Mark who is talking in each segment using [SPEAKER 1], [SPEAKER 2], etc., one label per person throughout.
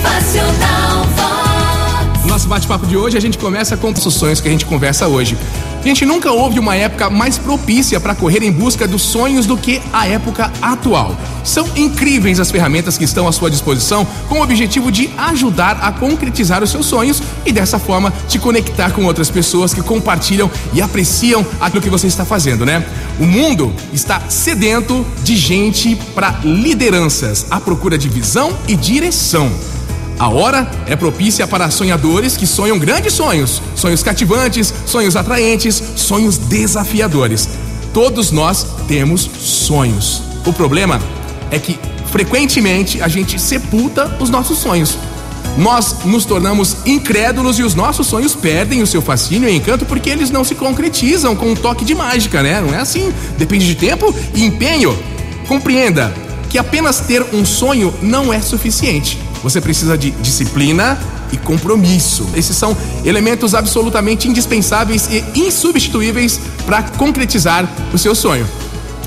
[SPEAKER 1] Motivacional.
[SPEAKER 2] Nosso bate-papo de hoje a gente começa com os sonhos que a gente conversa hoje. A gente nunca houve uma época mais propícia para correr em busca dos sonhos do que a época atual. São incríveis as ferramentas que estão à sua disposição com o objetivo de ajudar a concretizar os seus sonhos e dessa forma te conectar com outras pessoas que compartilham e apreciam aquilo que você está fazendo, né? O mundo está sedento de gente para lideranças, à procura de visão e direção. A hora é propícia para sonhadores que sonham grandes sonhos, sonhos cativantes, sonhos atraentes, sonhos desafiadores. Todos nós temos sonhos. O problema é que frequentemente a gente sepulta os nossos sonhos. Nós nos tornamos incrédulos e os nossos sonhos perdem o seu fascínio e encanto porque eles não se concretizam com um toque de mágica, né? Não é assim. Depende de tempo e empenho. Compreenda que apenas ter um sonho não é suficiente. Você precisa de disciplina e compromisso. Esses são elementos absolutamente indispensáveis e insubstituíveis para concretizar o seu sonho.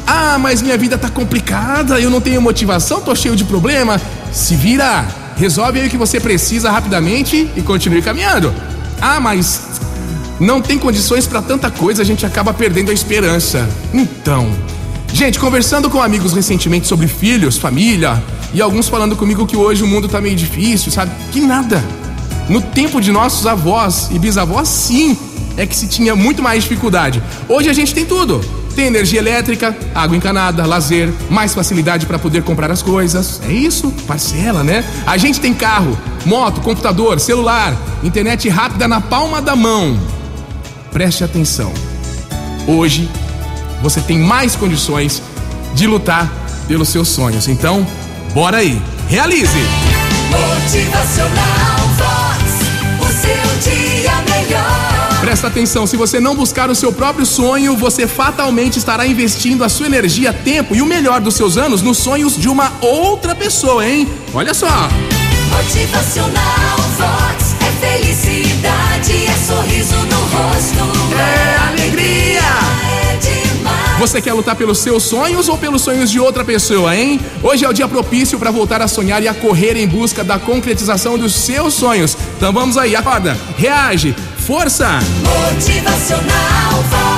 [SPEAKER 2] Ah, mas minha vida tá complicada, eu não tenho motivação, tô cheio de problema. Se vira, resolve aí o que você precisa rapidamente e continue caminhando. Ah, mas não tem condições para tanta coisa, a gente acaba perdendo a esperança. Então, gente, conversando com amigos recentemente sobre filhos, família, e alguns falando comigo que hoje o mundo tá meio difícil, sabe? Que nada. No tempo de nossos avós e bisavós, sim, é que se tinha muito mais dificuldade. Hoje a gente tem tudo. Tem energia elétrica, água encanada, lazer, mais facilidade para poder comprar as coisas. É isso, parcela, né? A gente tem carro, moto, computador, celular, internet rápida na palma da mão. Preste atenção. Hoje você tem mais condições de lutar pelos seus sonhos. Então, Bora aí, realize!
[SPEAKER 1] Motivacional Vox. O seu dia melhor.
[SPEAKER 2] Presta atenção, se você não buscar o seu próprio sonho, você fatalmente estará investindo a sua energia, tempo e o melhor dos seus anos nos sonhos de uma outra pessoa, hein? Olha só!
[SPEAKER 1] Motivacional Vox.
[SPEAKER 2] Você quer lutar pelos seus sonhos ou pelos sonhos de outra pessoa, hein? Hoje é o dia propício para voltar a sonhar e a correr em busca da concretização dos seus sonhos. Então vamos aí, acorda, reage, força!
[SPEAKER 1] Motivacional Vox.